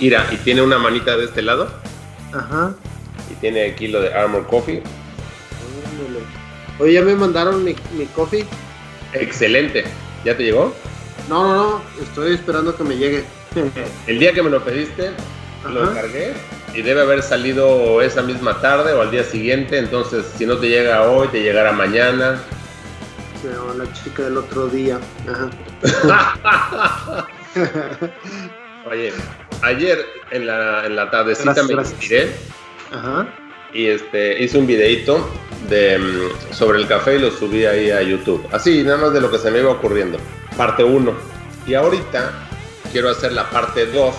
Ira, y tiene una manita de este lado. Ajá. Y tiene aquí lo de Armor Coffee. Oye, ya me mandaron mi, mi coffee. Excelente. ¿Ya te llegó? No, no, no. Estoy esperando que me llegue. El día que me lo pediste, lo encargué y debe haber salido esa misma tarde o al día siguiente. Entonces, si no te llega hoy, te llegará mañana. Llama la chica del otro día. Ajá. Oye, ayer en la, en la tardecita Gracias, me gracias. inspiré Ajá. y este, hice un videito de, mm, sobre el café y lo subí ahí a YouTube. Así, nada más de lo que se me iba ocurriendo. Parte 1. Y ahorita quiero hacer la parte 2.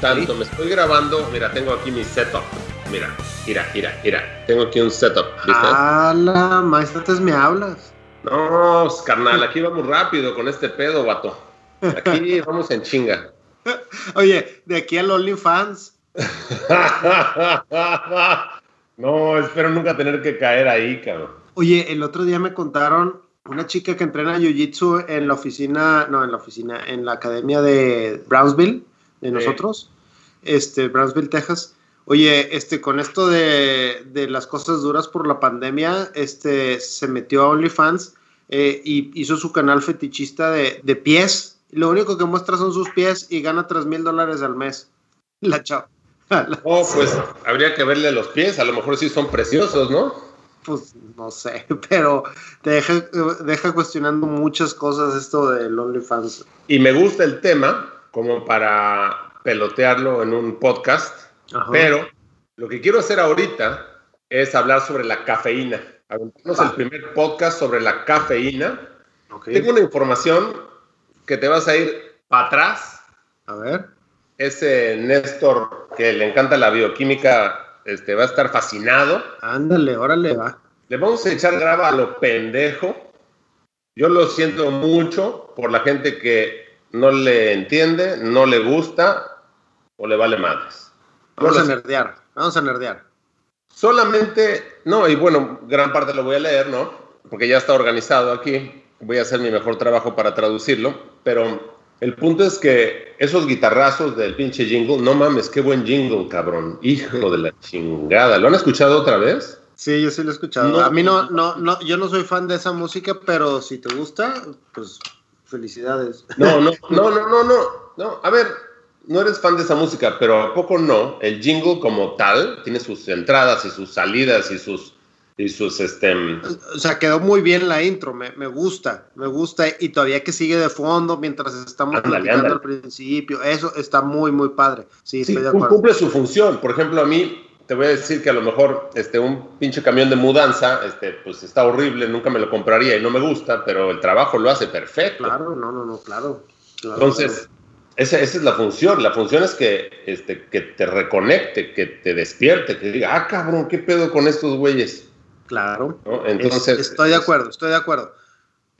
Tanto Sí. me estoy grabando, mira, tengo aquí mi setup. Mira, mira, mira, mira. Tengo aquí un setup, ¿viste? ¡Hala! Maestras, me hablas. No, carnal, aquí vamos rápido con este pedo, vato. Aquí vamos en chinga. Oye, de aquí al OnlyFans. no, espero nunca tener que caer ahí, cabrón. Oye, el otro día me contaron una chica que entrena Jiu-Jitsu en la oficina, no, en la oficina, en la academia de Brownsville, de Sí. nosotros, este, Brownsville, Texas. Oye, este, con esto de, de las cosas duras por la pandemia, este, se metió a OnlyFans eh, y hizo su canal fetichista de, de pies. Lo único que muestra son sus pies y gana 3 mil dólares al mes. La chava. Oh, pues habría que verle los pies, a lo mejor sí son preciosos, ¿no? Pues no sé, pero te deja, deja cuestionando muchas cosas esto del OnlyFans. Y me gusta el tema como para pelotearlo en un podcast, Ajá. pero lo que quiero hacer ahorita es hablar sobre la cafeína. Aventarnos el primer podcast sobre la cafeína. Ok. Tengo una información que te vas a ir para atrás. A ver. Ese Néstor que le encanta la bioquímica este, va a estar fascinado. Ándale, órale, va. Le vamos a echar graba a lo pendejo. Yo lo siento mucho por la gente que no le entiende, no le gusta o le vale madres. Vamos a nerdear. Vamos a nerdear. Solamente, no, y bueno, gran parte lo voy a leer, ¿no? Porque ya está organizado aquí. Voy a hacer mi mejor trabajo para traducirlo. Pero el punto es que esos guitarrazos del pinche jingle, no mames, qué buen jingle, cabrón. Hijo de la chingada. ¿Lo han escuchado otra vez? Sí, yo sí lo he escuchado. No. a mí no, no, no, yo no soy fan de esa música, pero si te gusta, pues felicidades. No, no, no, no, no, no. No, a ver, no eres fan de esa música, pero ¿a poco no? El jingle como tal tiene sus entradas y sus salidas y sus, y sus, este... O sea, quedó muy bien la intro, me, me gusta, me gusta. Y todavía que sigue de fondo mientras estamos Ándale, platicando ándale. al principio, eso está muy, muy padre. Sí, Sí, estoy de acuerdo. cumple su función. Por ejemplo, a mí te voy a decir que a lo mejor este, un pinche camión de mudanza, este, pues está horrible, nunca me lo compraría y no me gusta, pero el trabajo lo hace perfecto. Claro, no, no, no, claro. claro, Entonces, esa, esa es la función. La función es que, este, que te reconecte, que te despierte, que diga, ah, cabrón, ¿qué pedo con estos güeyes? Claro. ¿No? Es- Entonces, estoy de acuerdo, estoy de acuerdo.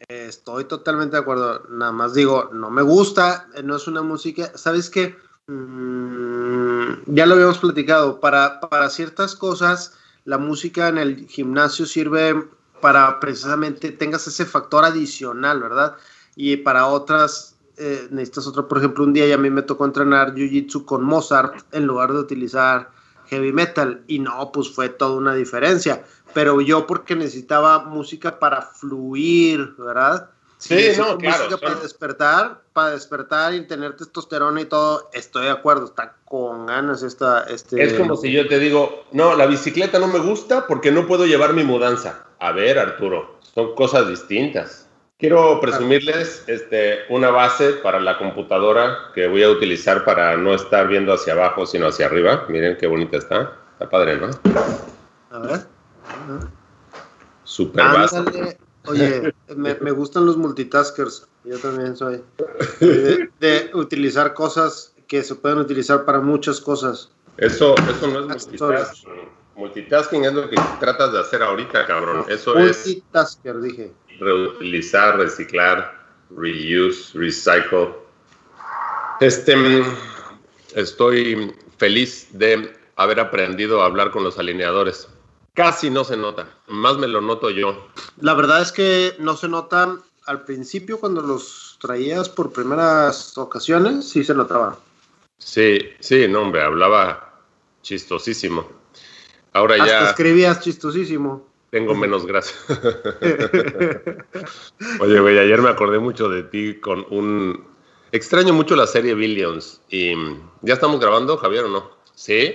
Estoy totalmente de acuerdo. Nada más digo, no me gusta, eh, no es una música. ¿Sabes qué? Mm, ya lo habíamos platicado. Para, para ciertas cosas, la música en el gimnasio sirve para precisamente tengas ese factor adicional, ¿verdad? Y para otras, eh, necesitas otro. Por ejemplo, un día ya a mí me tocó entrenar Jiu-Jitsu con Mozart en lugar de utilizar heavy metal. Y no, pues fue toda una diferencia pero yo porque necesitaba música para fluir, ¿verdad? Sí, no, claro, Música para despertar, para despertar y tener testosterona y todo, estoy de acuerdo, está con ganas esta, este... Es como si yo te digo, no, la bicicleta no me gusta porque no puedo llevar mi mudanza. A ver, Arturo, son cosas distintas. Quiero presumirles este, una base para la computadora que voy a utilizar para no estar viendo hacia abajo, sino hacia arriba. Miren qué bonita está. Está padre, ¿no? A ver. Super base. Ándale. Oye, me, me gustan los multitaskers. Yo también soy. De, de utilizar cosas que se pueden utilizar para muchas cosas. Eso, eso no es multitasking. Multitasking es lo que tratas de hacer ahorita, cabrón. Eso es. Multitasker, dije. Reutilizar, reciclar, reuse, recycle. Este, estoy feliz de haber aprendido a hablar con los alineadores. Casi no se nota, más me lo noto yo. La verdad es que no se nota al principio cuando los traías por primeras ocasiones, sí se notaba. Sí, sí, no, hombre, hablaba chistosísimo. Ahora Hasta ya. escribías chistosísimo. Tengo menos gracia. Oye, güey, ayer me acordé mucho de ti con un. Extraño mucho la serie Billions. Y ya estamos grabando, Javier, ¿o no? Sí.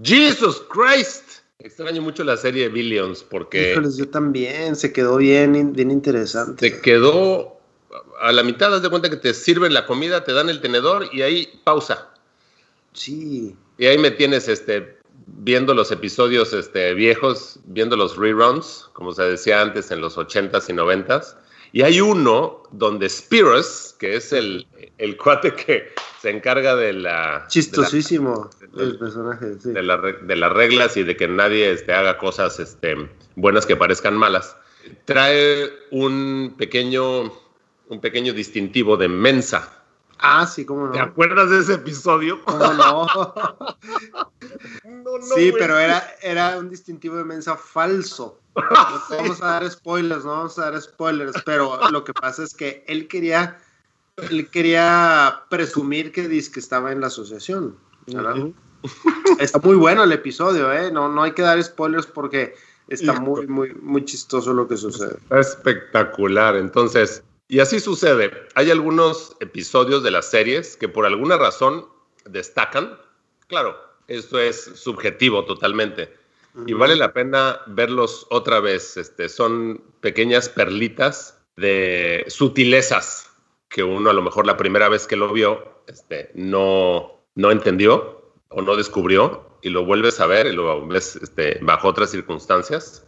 Jesus Christ. Extraño mucho la serie Billions porque. Híjoles, yo también. Se quedó bien, bien interesante. Se quedó a la mitad, das de cuenta que te sirven la comida, te dan el tenedor y ahí pausa. Sí. Y ahí me tienes este, viendo los episodios este, viejos, viendo los reruns, como se decía antes en los 80s y 90s. Y hay uno donde Spiros, que es el, el cuate que se encarga de la... Chistosísimo el personaje, sí. de, de, las reglas y de que nadie este, haga cosas este, buenas que parezcan malas. Trae un pequeño, un pequeño distintivo de mensa. Ah, sí, cómo no. ¿Te acuerdas de ese episodio? ¿Cómo no? sí, pero era, era un distintivo de mensa falso. No vamos a dar spoilers, no vamos a dar spoilers, pero lo que pasa es que él quería, él quería presumir que, que estaba en la asociación. Está muy bueno el episodio, ¿eh? No, no hay que dar spoilers porque está muy, muy, muy chistoso lo que sucede. Espectacular. Entonces, y así sucede. Hay algunos episodios de las series que por alguna razón destacan. Claro, esto es subjetivo totalmente. Y vale la pena verlos otra vez. Este, son pequeñas perlitas de sutilezas que uno a lo mejor la primera vez que lo vio este, no, no entendió o no descubrió y lo vuelves a ver y lo ves este, bajo otras circunstancias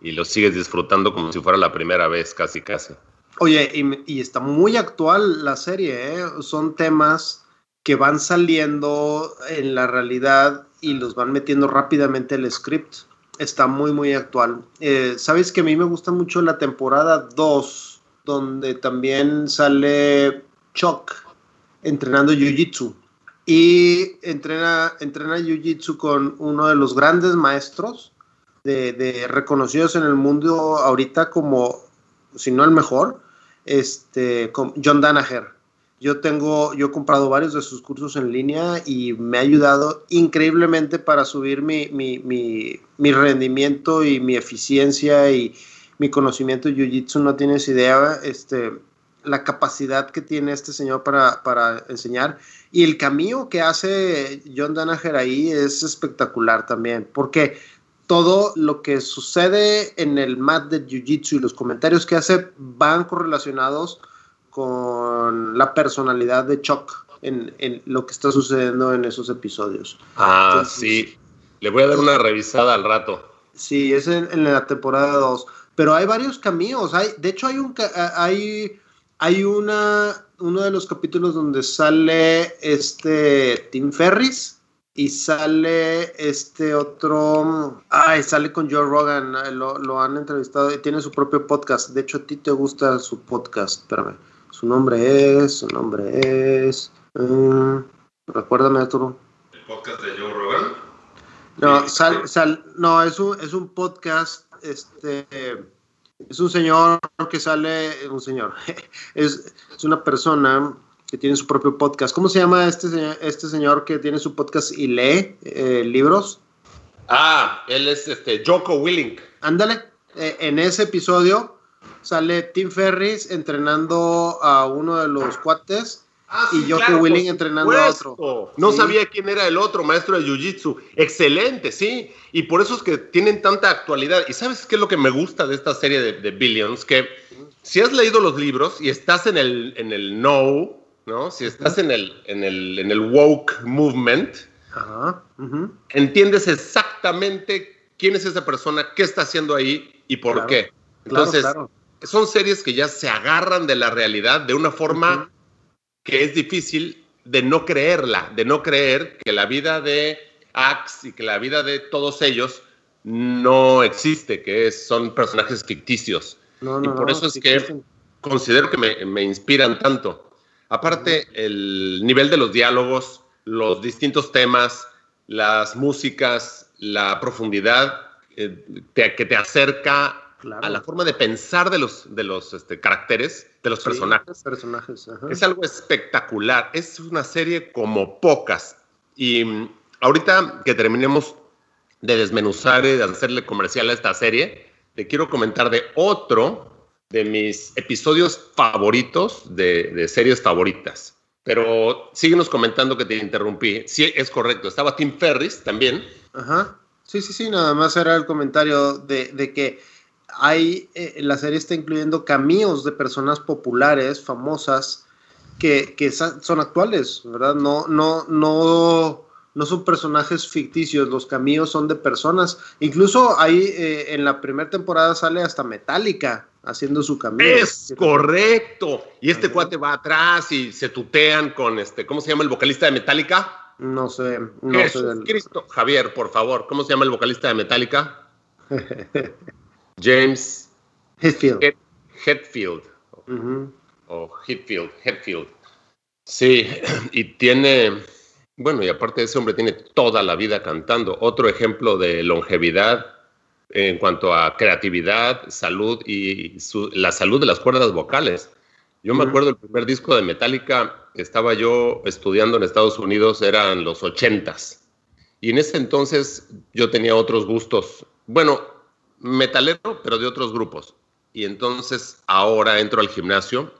y lo sigues disfrutando como si fuera la primera vez, casi, casi. Oye, y, y está muy actual la serie, ¿eh? son temas que van saliendo en la realidad y los van metiendo rápidamente el script. Está muy, muy actual. Eh, Sabes que a mí me gusta mucho la temporada 2, donde también sale Chuck entrenando Jiu-Jitsu. Y entrena, entrena Jiu-Jitsu con uno de los grandes maestros de, de, reconocidos en el mundo ahorita como, si no el mejor, este, John Danaher. Yo tengo, yo he comprado varios de sus cursos en línea y me ha ayudado increíblemente para subir mi, mi, mi, mi rendimiento y mi eficiencia y mi conocimiento de Jiu-Jitsu. No tienes idea este, la capacidad que tiene este señor para, para enseñar. Y el camino que hace John Danaher ahí es espectacular también, porque todo lo que sucede en el mat de Jiu-Jitsu y los comentarios que hace van correlacionados con la personalidad de Chuck en, en, lo que está sucediendo en esos episodios. Ah, sí. Le voy a dar una revisada al rato. Sí, es en, en la temporada 2. Pero hay varios caminos. Hay, de hecho, hay un hay, hay una uno de los capítulos donde sale este Tim Ferris y sale este otro. Ay, sale con Joe Rogan. Lo, lo han entrevistado y tiene su propio podcast. De hecho, a ti te gusta su podcast. Espérame. Su nombre es, su nombre es. Um, recuérdame, Arturo. ¿El podcast de Joe Rogan? No, sal, sal, no es, un, es un podcast. Este. Es un señor que sale. Un señor. es, es una persona que tiene su propio podcast. ¿Cómo se llama este señor, este señor que tiene su podcast y lee eh, libros? Ah, él es este Joko Willing. Ándale. Eh, en ese episodio sale Tim Ferris entrenando a uno de los cuates ah, sí, y Joko claro, Willing entrenando a otro. No ¿sí? sabía quién era el otro maestro de Jiu-Jitsu. Excelente, sí. Y por eso es que tienen tanta actualidad. ¿Y sabes qué es lo que me gusta de esta serie de, de Billions? Que si has leído los libros y estás en el, en el know, ¿no? Si estás en el, en el, en el woke movement, Ajá. Uh -huh. entiendes exactamente quién es esa persona, qué está haciendo ahí y por Claro. qué. Entonces, claro, claro. son series que ya se agarran de la realidad de una forma que es difícil de no creerla, de no creer que la vida de Axe y que la vida de todos ellos no existe, que son personajes ficticios. y por eso es que considero que me, me, inspiran tanto. Aparte, el nivel de los diálogos, los distintos temas, las músicas, la profundidad eh, que te acerca a la forma de pensar de los, de los este, caracteres, de los personajes. personajes Es algo espectacular. Es una serie como pocas. Y mm, ahorita que terminemos de desmenuzar y de hacerle comercial a esta serie, te quiero comentar de otro de mis episodios favoritos de, series favoritas. Pero síguenos comentando que te interrumpí. Sí, es correcto. Estaba Tim Ferris también. Ajá. Sí, sí, sí. Nada más era el comentario de, de que hay, eh, la serie está incluyendo camíos de personas populares, famosas, que, que son actuales, ¿verdad? No, no, no, no son personajes ficticios, los camíos son de personas. Incluso ahí eh, en la primera temporada sale hasta Metallica haciendo su camino. Es correcto. Y este cuate va atrás y se tutean con este, ¿cómo se llama el vocalista de Metallica? No sé. No sé Cristo. Javier, por favor, ¿cómo se llama el vocalista de Metallica? James Hetfield. Hetfield. O Hetfield, Hetfield. Sí, y tiene, bueno, y aparte ese hombre tiene toda la vida cantando. Otro ejemplo de longevidad en cuanto a creatividad, salud y la salud de las cuerdas vocales. Yo me acuerdo el primer disco de Metallica, estaba yo estudiando en Estados Unidos, eran los ochentas. Y en ese entonces yo tenía otros gustos. Bueno, metalero, pero de otros grupos. Y entonces ahora entro al gimnasio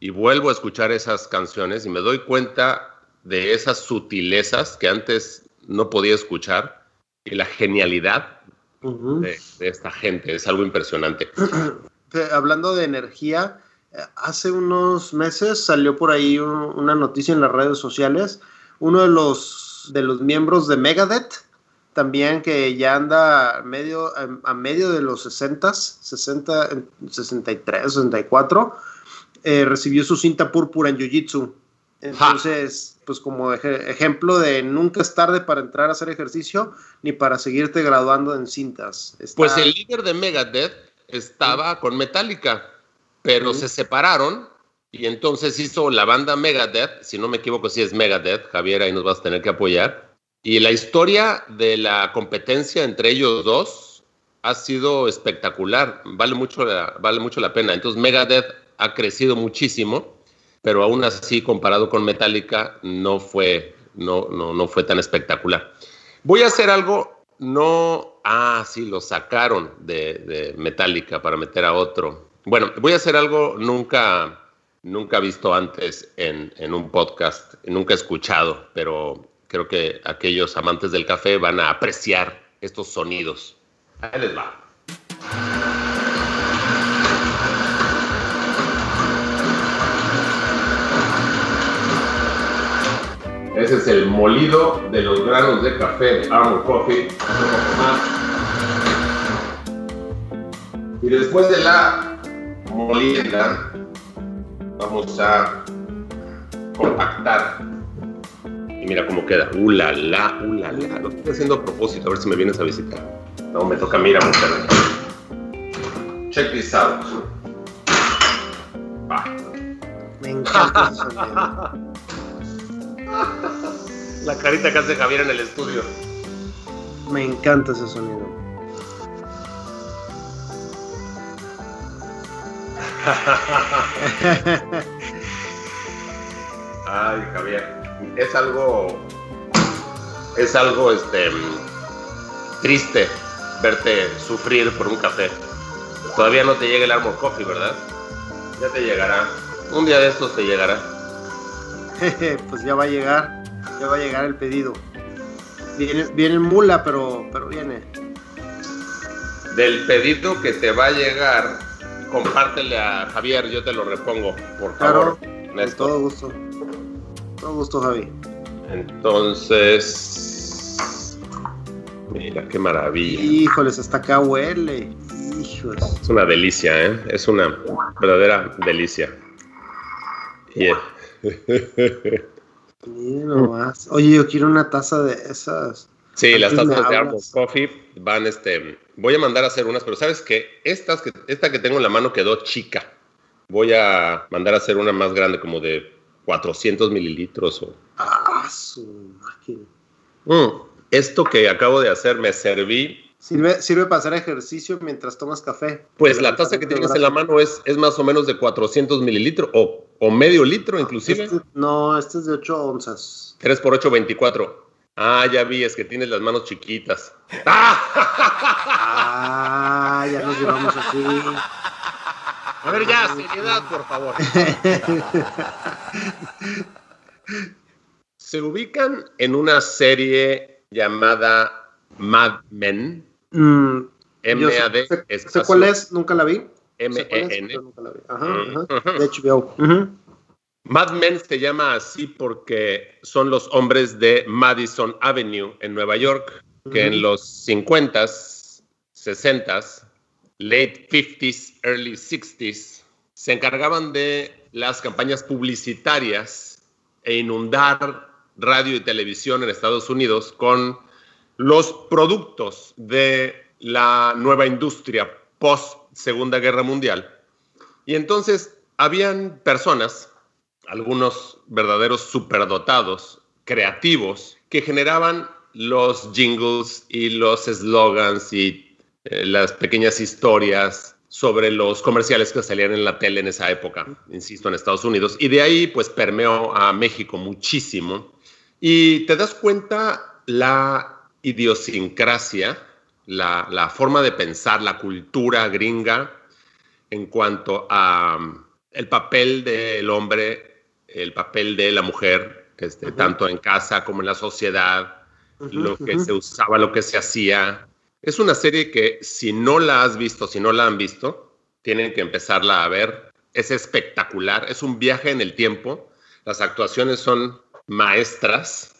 y vuelvo a escuchar esas canciones y me doy cuenta de esas sutilezas que antes no podía escuchar y la genialidad de, esta gente. Es algo impresionante. Hablando de energía, hace unos meses salió por ahí una noticia en las redes sociales. Uno de los, de los miembros de Megadeth también que ya anda medio, a medio de los 60, 60, 63, 64, recibió su cinta púrpura en Jiu-Jitsu. Entonces, pues como ejemplo de nunca es tarde para entrar a hacer ejercicio ni para seguirte graduando en cintas. Pues el líder de Megadeth estaba con Metallica, pero se separaron y entonces hizo la banda Megadeth, si no me equivoco, si es Megadeth, Javier, ahí nos vas a tener que apoyar y la historia de la competencia entre ellos dos ha sido espectacular, vale mucho la, vale mucho la pena. Entonces Megadeth ha crecido muchísimo, pero aún así comparado con Metallica no fue, no, no, no fue tan espectacular. Voy a hacer algo, no, ah, sí, lo sacaron de, de Metallica para meter a otro. Bueno, voy a hacer algo nunca, nunca visto antes en, en un podcast, nunca escuchado, pero creo que aquellos amantes del café van a apreciar estos sonidos. Ahí les va. Ese es el molido de los granos de café de Armor Coffee. Y después de la molienda, vamos a compactar mira cómo queda. Uh, la, la, uh, la, la. Lo estoy haciendo a propósito, a ver si me vienes a visitar. No, me toca mira, mujer. Check this out. Me encanta La carita que hace Javier en el estudio. Me encanta ese sonido. Ay, Javier es algo, es algo este, triste verte sufrir por un café. Todavía no te llega el Armor Coffee, ¿verdad? Ya te llegará. Un día de estos te llegará. pues ya va a llegar, ya va a llegar el pedido. Viene, viene en mula, pero, pero viene. Del pedido que te va a llegar, compártele a Javier, yo te lo repongo, por favor. Claro, con todo gusto. Todo gusto, Javi. Entonces, mira qué maravilla. Híjoles, hasta acá huele. Híjoles. Es una delicia, ¿eh? Es una verdadera delicia. Oye, yo quiero una taza de esas. Sí, las tazas de Armor Coffee van, este, voy a mandar a hacer unas, pero sabes que estas, que esta que tengo en la mano quedó chica. Voy a mandar a hacer una más grande, como de 400 mililitros. O... Ah, su máquina. Mm, esto que acabo de hacer me serví. Sirve, sirve para hacer ejercicio mientras tomas café. Pues la taza que tienes en la mano es, es más o menos de 400 mililitros o, o medio litro inclusive. Este, no, este es de 8 onzas. 3 por 8, 24. Ah, ya vi, es que tienes las manos chiquitas. ¡Ah! ya nos llevamos así. A ver, ya, seriedad, por favor. Se ubican en una serie llamada Mad Men. Mm, M-A-D. Sé, cuál es, nunca la vi. M-E-N. Ajá, ajá. De HBO. Mad Men se llama así porque son los hombres de Madison Avenue en Nueva York, que en los 50s, 60s, late 50s, early 60s, se encargaban de las campañas publicitarias e inundar radio y televisión en Estados Unidos con los productos de la nueva industria post Segunda Guerra Mundial. Y entonces habían personas algunos verdaderos superdotados, creativos, que generaban los jingles y los slogans y eh, las pequeñas historias sobre los comerciales que salían en la tele en esa época, insisto, en Estados Unidos. Y de ahí pues permeó a México muchísimo. Y te das cuenta la idiosincrasia, la, la forma de pensar, la cultura gringa en cuanto a um, el papel del hombre el papel de la mujer, este, tanto en casa como en la sociedad, lo que se usaba, lo que se hacía. Es una serie que si no la has visto, si no la han visto, tienen que empezarla a ver. Es espectacular, es un viaje en el tiempo, las actuaciones son maestras,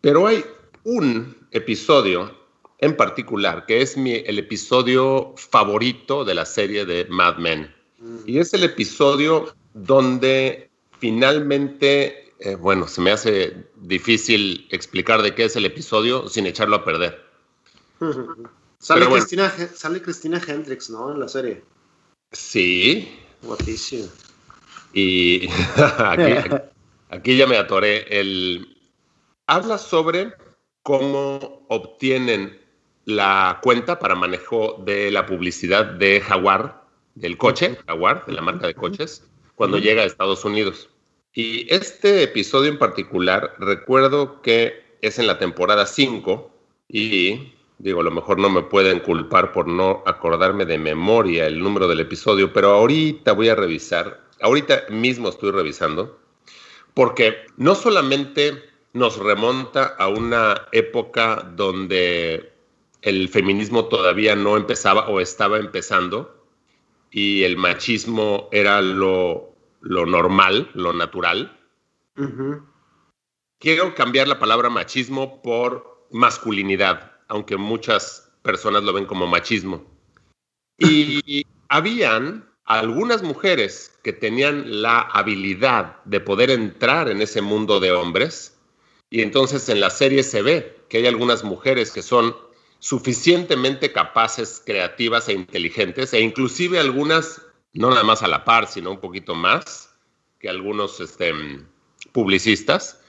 pero hay un episodio en particular que es mi, el episodio favorito de la serie de Mad Men. Mm. Y es el episodio donde finalmente, eh, bueno, se me hace difícil explicar de qué es el episodio sin echarlo a perder. sale, Cristina, sale Cristina Hendricks, ¿no? En la serie. Sí. Guapísimo. Y aquí, ya me atoré. El, habla sobre cómo obtienen la cuenta para manejo de la publicidad de Jaguar, del coche, Jaguar, de la marca de coches, cuando llega a Estados Unidos. Y este episodio en particular, recuerdo que es en la temporada 5 y digo, a lo mejor no me pueden culpar por no acordarme de memoria el número del episodio, pero ahorita voy a revisar, ahorita mismo estoy revisando, porque no solamente nos remonta a una época donde el feminismo todavía no empezaba o estaba empezando y el machismo era lo lo normal, lo natural. Quiero cambiar la palabra machismo por masculinidad, aunque muchas personas lo ven como machismo. Y habían algunas mujeres que tenían la habilidad de poder entrar en ese mundo de hombres. Y entonces en la serie se ve que hay algunas mujeres que son suficientemente capaces, creativas e inteligentes, e inclusive algunas no nada más a la par, sino un poquito más que algunos este, publicistas,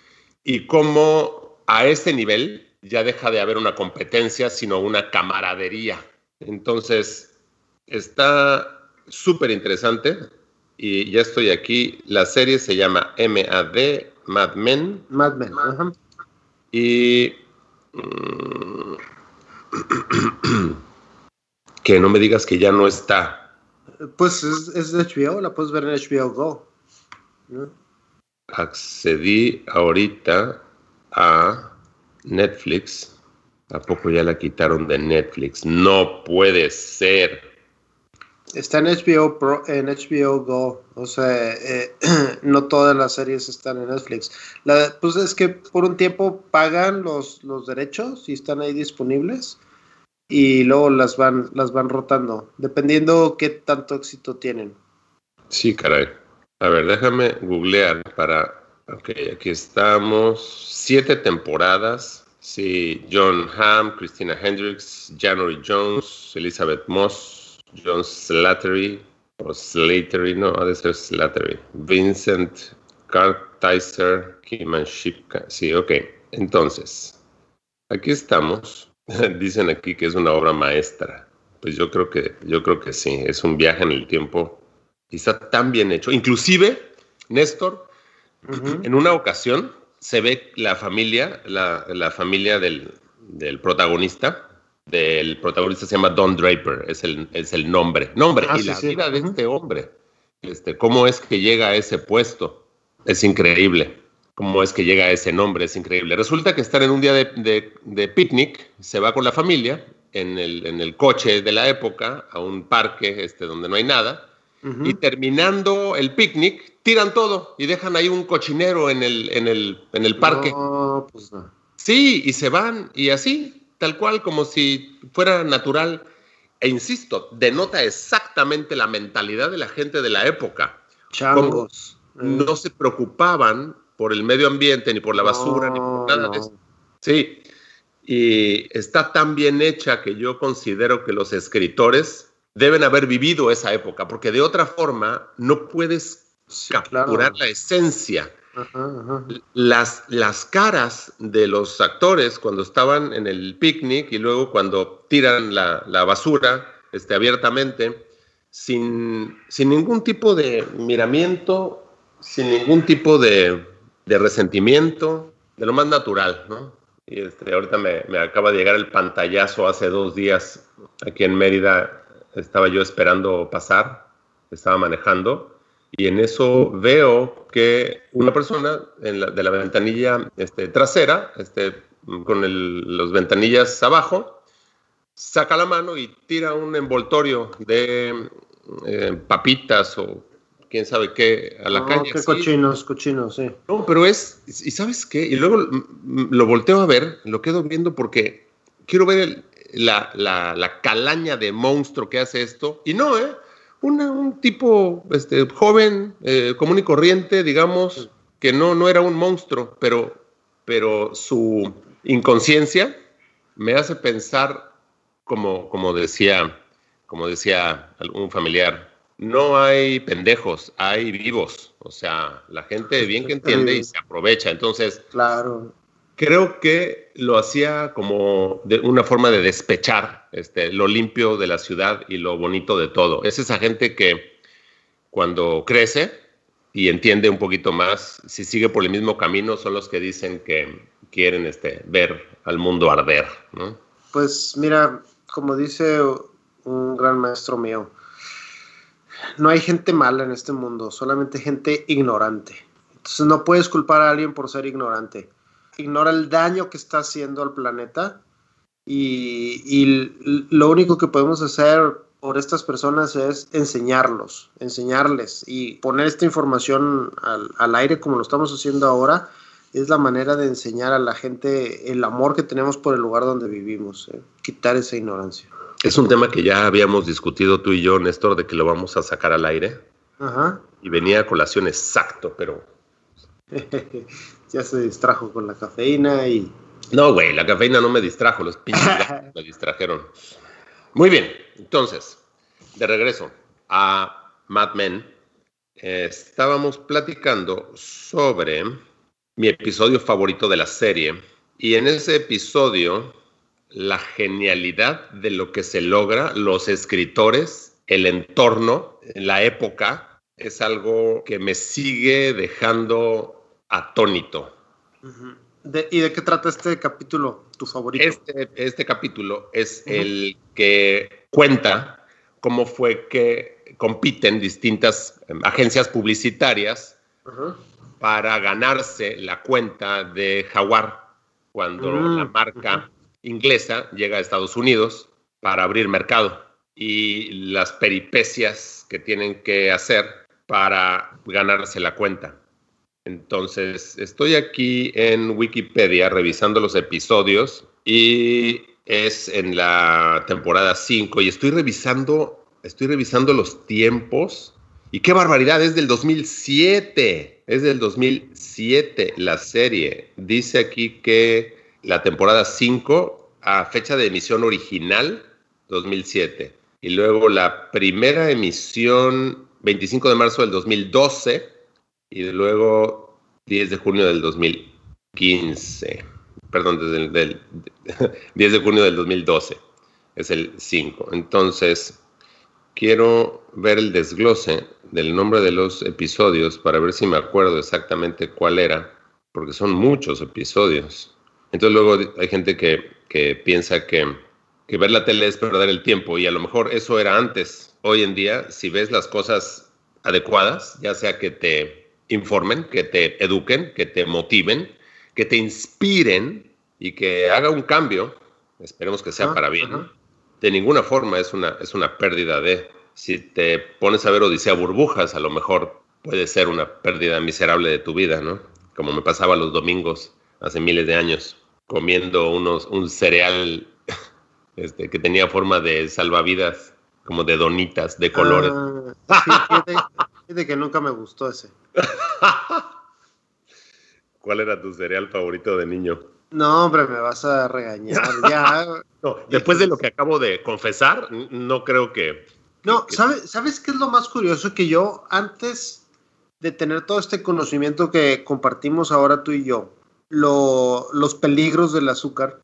y cómo a ese nivel ya deja de haber una competencia, sino una camaradería. Entonces, está súper interesante y ya estoy aquí. La serie se llama MAD, Mad Men. Mad Men, Y... Mm, que no me digas que ya no está. Pues es, de HBO, la puedes ver en HBO Go. Accedí ahorita a Netflix. ¿A poco ya la quitaron de Netflix? No puede ser. Está en HBO Pro, en HBO Go. O sea, eh, no todas las series están en Netflix. pues es que por un tiempo pagan los, los derechos y están ahí disponibles y luego las van, las van rotando, dependiendo qué tanto éxito tienen. Sí, caray. A ver, déjame googlear para, Ok, aquí estamos. Siete temporadas. Sí, John Hamm, Christina Hendricks, January Jones, Elizabeth Moss, John Slattery, o Slattery, no, ha de ser Slattery, Vincent Cartizer, Kiman Shipka. Sí, ok. Entonces, aquí estamos. Dicen aquí que es una obra maestra. Pues yo creo que, yo creo que sí, es un viaje en el tiempo y está tan bien hecho. Inclusive, Néstor, en una ocasión se ve la familia, la, familia del, protagonista, del protagonista se llama Don Draper, es el, es el nombre. Nombre, ah, y la vida de este hombre. Este, ¿Cómo es que llega a ese puesto? Es increíble. ¿Cómo es que llega a ese nombre? Es increíble. Resulta que están en un día de, de picnic, se va con la familia en el, en el, coche de la época a un parque este, donde no hay nada y terminando el picnic, tiran todo y dejan ahí un cochinero en el, en el, en el parque. Pues sí, y se van y así, tal cual, como si fuera natural. E insisto, denota exactamente la mentalidad de la gente de la época. Changos. No se preocupaban por el medio ambiente, ni por la basura, ni por nada de eso. Sí, y está tan bien hecha que yo considero que los escritores deben haber vivido esa época, porque de otra forma no puedes capturar la esencia. Las, las caras de los actores cuando estaban en el picnic y luego cuando tiran la, basura este, abiertamente, sin, sin, ningún tipo de miramiento, sin ningún tipo de, de resentimiento, de lo más natural, ¿no? Y este, ahorita me, me acaba de llegar el pantallazo hace dos días aquí en Mérida. Estaba yo esperando pasar, estaba manejando, y en eso veo que una persona en de la ventanilla este, trasera, este, con los ventanillas abajo, saca la mano y tira un envoltorio de eh, papitas o quién sabe qué a la calle. Qué cochinos, cochinos, sí. No, pero es, ¿y sabes qué? Y luego lo volteo a ver, lo quedo viendo porque quiero ver el, la, la, calaña de monstruo que hace esto. Y no, ¿eh? Un tipo este, joven, eh, común y corriente, digamos, que no, no era un monstruo, pero, pero su inconsciencia me hace pensar, como, como, decía, como decía algún familiar, no hay pendejos, hay vivos. O sea, la gente bien que entiende y se aprovecha. Entonces, claro creo que lo hacía como una forma de despechar este, lo limpio de la ciudad y lo bonito de todo. Es esa gente que cuando crece y entiende un poquito más, si sigue por el mismo camino, son los que dicen que quieren este, ver al mundo arder. Pues mira, como dice un gran maestro mío, no hay gente mala en este mundo, solamente gente ignorante. Entonces no puedes culpar a alguien por ser ignorante ignora el daño que está haciendo al planeta y, lo único que podemos hacer por estas personas es enseñarlos, enseñarles y poner esta información al, aire como lo estamos haciendo ahora es la manera de enseñar a la gente el amor que tenemos por el lugar donde vivimos, ¿eh? quitar esa ignorancia. Es un tema que ya habíamos discutido tú y yo, Néstor, de que lo vamos a sacar al aire. Ajá. Y venía a colación exacto, pero ya se distrajo con la cafeína y... No, güey, la cafeína no me distrajo, los pinches me distrajeron. Muy bien, entonces, de regreso a Mad Men, estábamos platicando sobre mi episodio favorito de la serie y en ese episodio la genialidad de lo que se logra, los escritores, el entorno, la época, es algo que me sigue dejando atónito. ¿Y de qué trata este capítulo, tu favorito? Este, este capítulo es el que cuenta cómo fue que compiten distintas em, agencias publicitarias para ganarse la cuenta de Jaguar cuando mm, la marca inglesa llega a Estados Unidos para abrir mercado y las peripecias que tienen que hacer para ganarse la cuenta. Entonces, estoy aquí en Wikipedia revisando los episodios y es en la temporada 5 y estoy revisando, estoy revisando los tiempos y qué barbaridad, es del 2007. Es del 2007 la serie. Dice aquí que la temporada 5 a fecha de emisión original 2007 y luego la primera emisión 25 de marzo del 2012 y luego 10 de junio del 2015. Perdón, desde el 10 de junio del 2012. Es el 5. Entonces, quiero ver el desglose del nombre de los episodios para ver si me acuerdo exactamente cuál era, porque son muchos episodios. Entonces luego hay gente que, que piensa que, que ver la tele es perder el tiempo y a lo mejor eso era antes. Hoy en día, si ves las cosas adecuadas, ya sea que te informen, que te eduquen, que te motiven, que te inspiren y que haga un cambio, esperemos que sea para bien, de ninguna forma es una, es una pérdida de... Si te pones a ver Odisea Burbujas, a lo mejor puede ser una pérdida miserable de tu vida, ¿no? Como me pasaba los domingos hace miles de años, comiendo unos, un cereal este, que tenía forma de salvavidas, como de donitas, de colores. Ah, sí, que nunca me gustó ese. ¿Cuál era tu cereal favorito de niño? No, hombre, me vas a regañar. Ya. después de lo que acabo de confesar, no creo que. No, ¿sabes, ¿sabes qué es lo más curioso? Que yo, antes de tener todo este conocimiento que compartimos ahora tú y yo, los peligros del azúcar,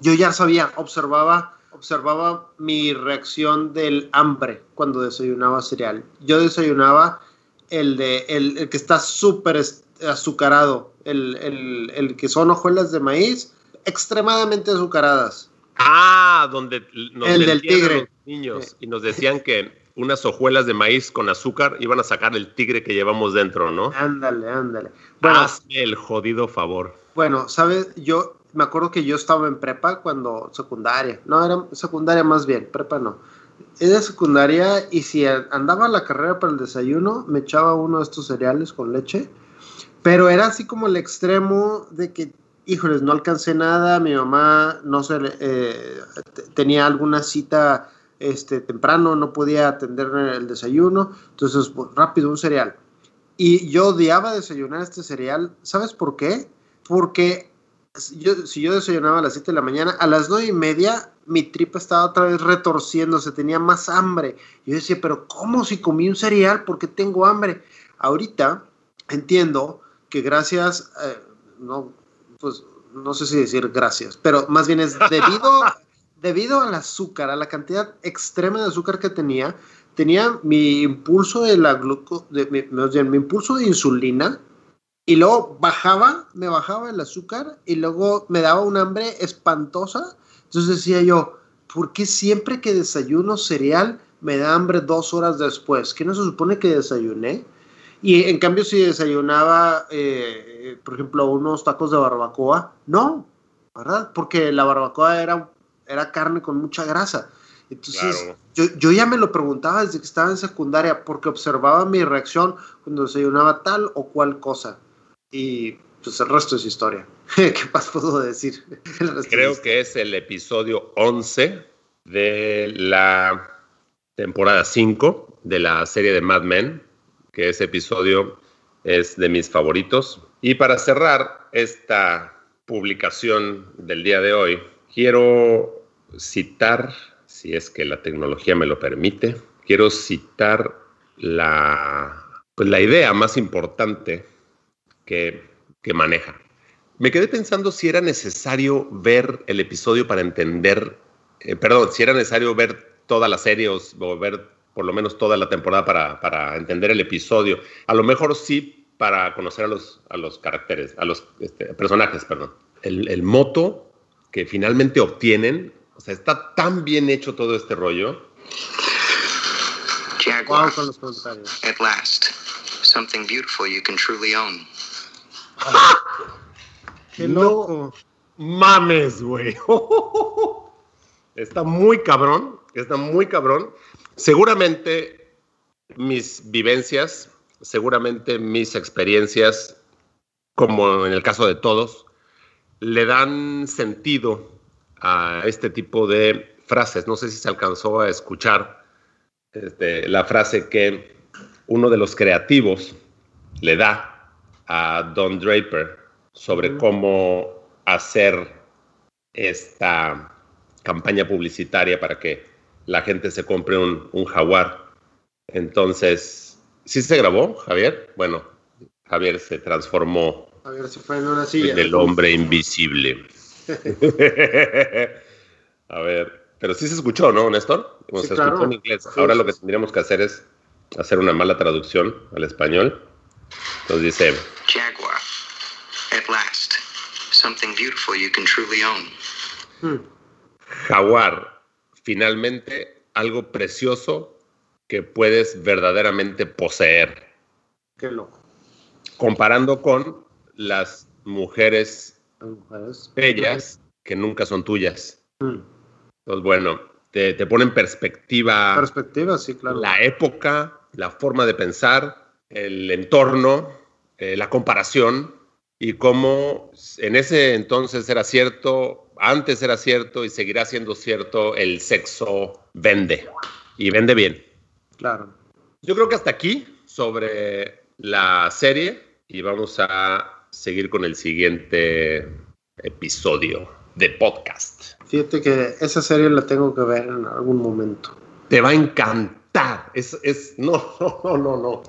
yo ya sabía, observaba, observaba mi reacción del hambre cuando desayunaba cereal. Yo desayunaba el, de, el, que está súper azucarado, el, el, que son hojuelas de maíz extremadamente azucaradas. Ah, donde nos el del tigre. Los niños y nos decían que unas hojuelas de maíz con azúcar iban a sacar el tigre que llevamos dentro, ¿no? Ándale, ándale. Bueno, Hazme el jodido favor. Bueno, sabes, yo me acuerdo que yo estaba en prepa cuando secundaria, no, era secundaria más bien, prepa no. Era secundaria y si andaba a la carrera para el desayuno, me echaba uno de estos cereales con leche, pero era así como el extremo de que, híjoles, no alcancé nada, mi mamá no se eh, tenía alguna cita este, temprano, no podía atender el desayuno, entonces pues, rápido un cereal. Y yo odiaba desayunar este cereal, ¿sabes por qué? Porque yo, si yo desayunaba a las 7 de la mañana, a las 9 y media mi tripa estaba otra vez retorciéndose, tenía más hambre. Yo decía, pero ¿cómo si comí un cereal? ¿Por qué tengo hambre? Ahorita entiendo que gracias, eh, no, pues no sé si decir gracias, pero más bien es debido, debido al azúcar, a la cantidad extrema de azúcar que tenía, tenía mi impulso de la gluco, de, mi, mi impulso de insulina y luego bajaba, me bajaba el azúcar y luego me daba un hambre espantosa. Entonces decía yo, ¿por qué siempre que desayuno cereal me da hambre dos horas después? ¿Qué no se supone que desayuné? Y en cambio si desayunaba, eh, por ejemplo, unos tacos de barbacoa, no, ¿verdad? Porque la barbacoa era, era carne con mucha grasa. Entonces, yo, yo, ya me lo preguntaba desde que estaba en secundaria, porque observaba mi reacción cuando desayunaba tal o cual cosa y pues el resto es historia. ¿Qué más puedo decir? Creo que es el episodio 11 de la temporada 5 de la serie de Mad Men, que ese episodio es de mis favoritos. Y para cerrar esta publicación del día de hoy, quiero citar, si es que la tecnología me lo permite, quiero citar la, pues la idea más importante que, maneja. Me quedé pensando si era necesario ver el episodio para entender, eh, perdón, si era necesario ver toda la serie o, ver por lo menos toda la temporada para, para, entender el episodio. A lo mejor sí para conocer a los, a los caracteres, a los este, personajes, perdón. El, el, moto que finalmente obtienen, o sea, está tan bien hecho todo este rollo. Jaguar, con los comentarios. At last, something beautiful you can truly own. ¡Qué loco! mames, güey. Está muy cabrón, está muy cabrón. Seguramente mis vivencias, seguramente mis experiencias, como en el caso de todos, le dan sentido a este tipo de frases. No sé si se alcanzó a escuchar este, la frase que uno de los creativos le da a Don Draper sobre cómo hacer esta campaña publicitaria para que la gente se compre un, un jaguar. Entonces, ¿sí se grabó, Javier? Bueno, Javier se transformó Javier se fue en una silla. en el hombre invisible. A ver, pero sí se escuchó, ¿no, Néstor? Sí, se claro. escuchó en inglés. Sí, Ahora lo que tendríamos que hacer es hacer una mala traducción al español. Entonces dice, Jaguar. At last. Something beautiful you can truly own. Hmm. jaguar, finalmente algo precioso que puedes verdaderamente poseer, Qué loco. comparando con las mujeres Las mujeres. bellas que nunca son tuyas. Hmm. Entonces, bueno, te, te pone en perspectiva Perspectiva, sí, claro. la época, la forma de pensar, el entorno, eh, la comparación y cómo en ese entonces era cierto, antes era cierto y seguirá siendo cierto, el sexo vende y vende bien. Claro. Yo creo que hasta aquí sobre la serie y vamos a seguir con el siguiente episodio de podcast. Fíjate que esa serie la tengo que ver en algún momento. Te va a encantar. Es, es, no, no, no, no,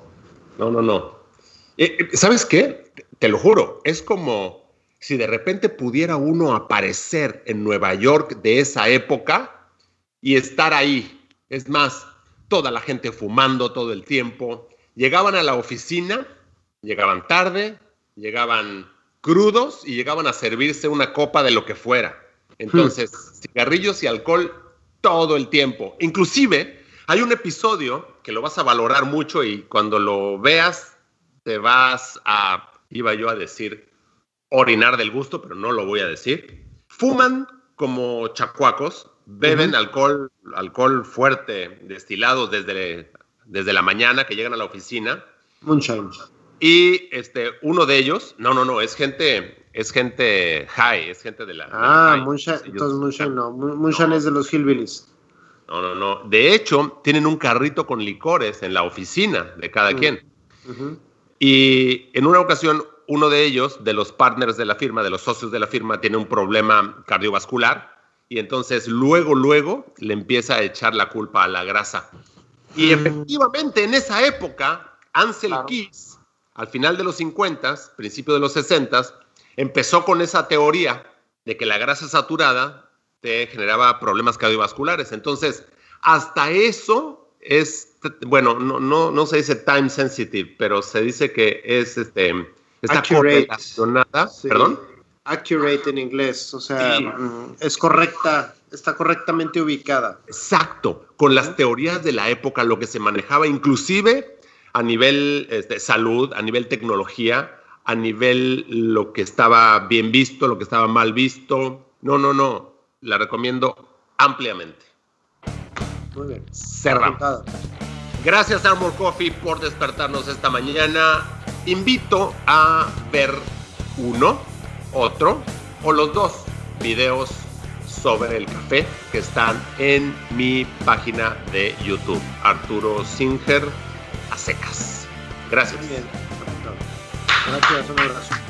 no. No, no. Eh, eh, ¿Sabes qué? Te lo juro, es como si de repente pudiera uno aparecer en Nueva York de esa época y estar ahí. Es más, toda la gente fumando todo el tiempo. Llegaban a la oficina, llegaban tarde, llegaban crudos y llegaban a servirse una copa de lo que fuera. Entonces, cigarrillos y alcohol todo el tiempo. Inclusive, hay un episodio que lo vas a valorar mucho y cuando lo veas te vas a, iba yo a decir, orinar del gusto, pero no lo voy a decir. Fuman como chacuacos, beben alcohol, alcohol fuerte, destilados desde, desde la mañana que llegan a la oficina. Moonshine. Y este, uno de ellos, no, no, no, es gente, es gente high, es gente de la. de la Ah, high. Moonshine. Entonces Moonshine no. Moon- Moonshine es de los Hillbillies. No, no, no. De hecho, tienen un carrito con licores en la oficina de cada Mm. quien. Y en una ocasión, uno de ellos, de los partners de la firma, de los socios de la firma, tiene un problema cardiovascular. Y entonces, luego, luego, le empieza a echar la culpa a la grasa. Y Mm. efectivamente, en esa época, Ansel Claro. Keys, al final de los 50, principio de los 60, empezó con esa teoría de que la grasa saturada te generaba problemas cardiovasculares. Entonces, hasta eso es, bueno, no, no, no se dice time sensitive, pero se dice que es este, está Accurate. correlacionada. Sí. ¿Perdón? Accurate en inglés. O sea, Sí. mm, es correcta. Está correctamente ubicada. Exacto, con las teorías de la época, lo que se manejaba, inclusive a nivel este, salud, a nivel tecnología, a nivel lo que estaba bien visto, lo que estaba mal visto. No, no, no, la recomiendo ampliamente. Muy bien. Cerramos. Gracias Armor Coffee por despertarnos esta mañana. Invito a ver uno, otro o los dos videos sobre el café que están en mi página de YouTube, Arturo Singer a secas. Gracias. Muy bien. Gracias. Un abrazo.